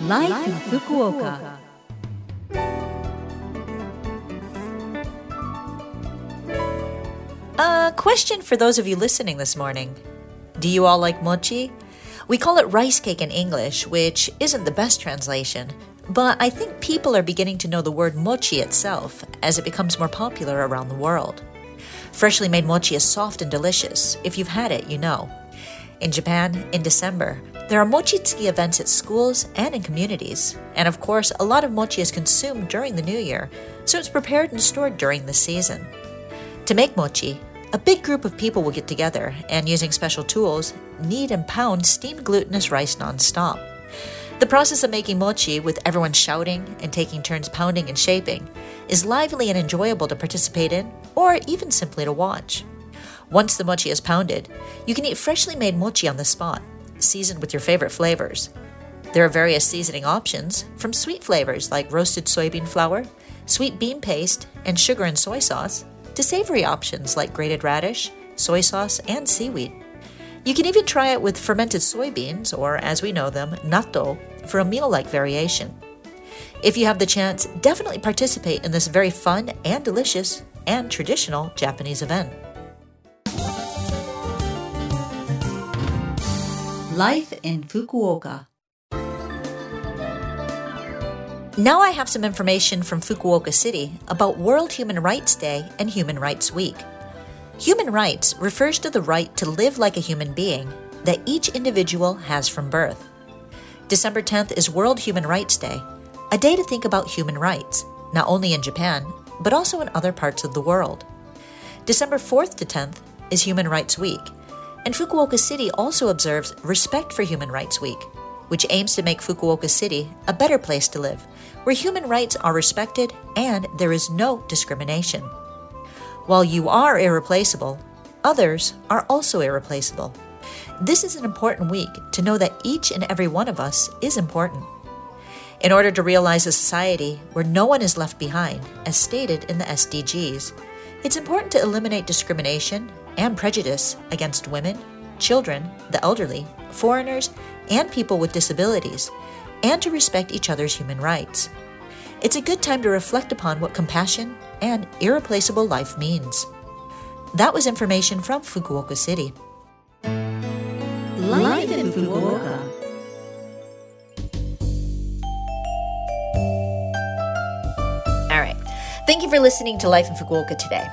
Life, in Fukuoka. A question for those of you listening this morning. Do you all like mochi? We call it rice cake in English, which isn't the best translation, but I think people are beginning to know the word mochi itself as it becomes more popular around the world. Freshly made mochi is soft and delicious. If you've had it, you know. In Japan, in December, there are mochitsuki events at schools and in communities. And of course, a lot of mochi is consumed during the new year, so it's prepared and stored during the season. To make mochi, a big group of people will get together and, using special tools, knead and pound steamed glutinous rice nonstop. The process of making mochi, with everyone shouting and taking turns pounding and shaping, is lively and enjoyable to participate in, or even simply to watch. Once the mochi is pounded, you can eat freshly made mochi on the spot, seasoned with your favorite flavors. There are various seasoning options, from sweet flavors like roasted soybean flour, sweet bean paste, and sugar and soy sauce, to savory options like grated radish, soy sauce, and seaweed. You can even try it with fermented soybeans, or as we know them, natto, for a meal like variation. If you have the chance, definitely participate in this very fun and delicious and traditional Japanese event. Life in Fukuoka. Now I have some information from Fukuoka City about World Human Rights Day and Human Rights Week. Human rights refers to the right to live like a human being that each individual has from birth. December 10th is World Human Rights Day, a day to think about human rights, not only in Japan, but also in other parts of the world. December 4th to 10th is Human Rights Week, and Fukuoka City also observes Respect for Human Rights Week, which aims to make Fukuoka City a better place to live where human rights are respected and there is no discrimination. While you are irreplaceable, others are also irreplaceable. This is an important week to know that each and every one of us is important. In order to realize a society where no one is left behind, as stated in the SDGs, it's important to eliminate discrimination and prejudice against women, children, the elderly, foreigners, and people with disabilities and to respect each other's human rights. It's a good time to reflect upon what compassion and irreplaceable life means. That was information from Fukuoka City. Life in Fukuoka. All right. Thank you for listening to Life in Fukuoka today.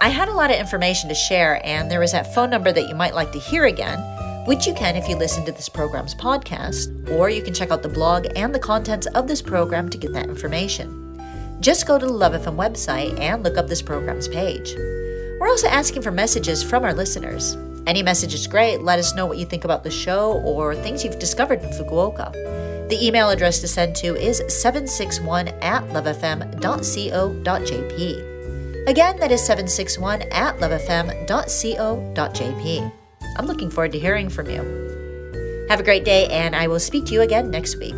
I had a lot of information to share, and there was that phone number that you might like to hear again which you can if you listen to this program's podcast, or you can check out the blog and the contents of this program to get that information. Just go to the Love FM website and look up this program's page. We're also asking for messages from our listeners. Any message is great. Let us know what you think about the show or things you've discovered in Fukuoka. The email address to send to is 761 at lovefm.co.jp. Again, that is 761 at lovefm.co.jp. I'm looking forward to hearing from you. Have a great day, and I will speak to you again next week.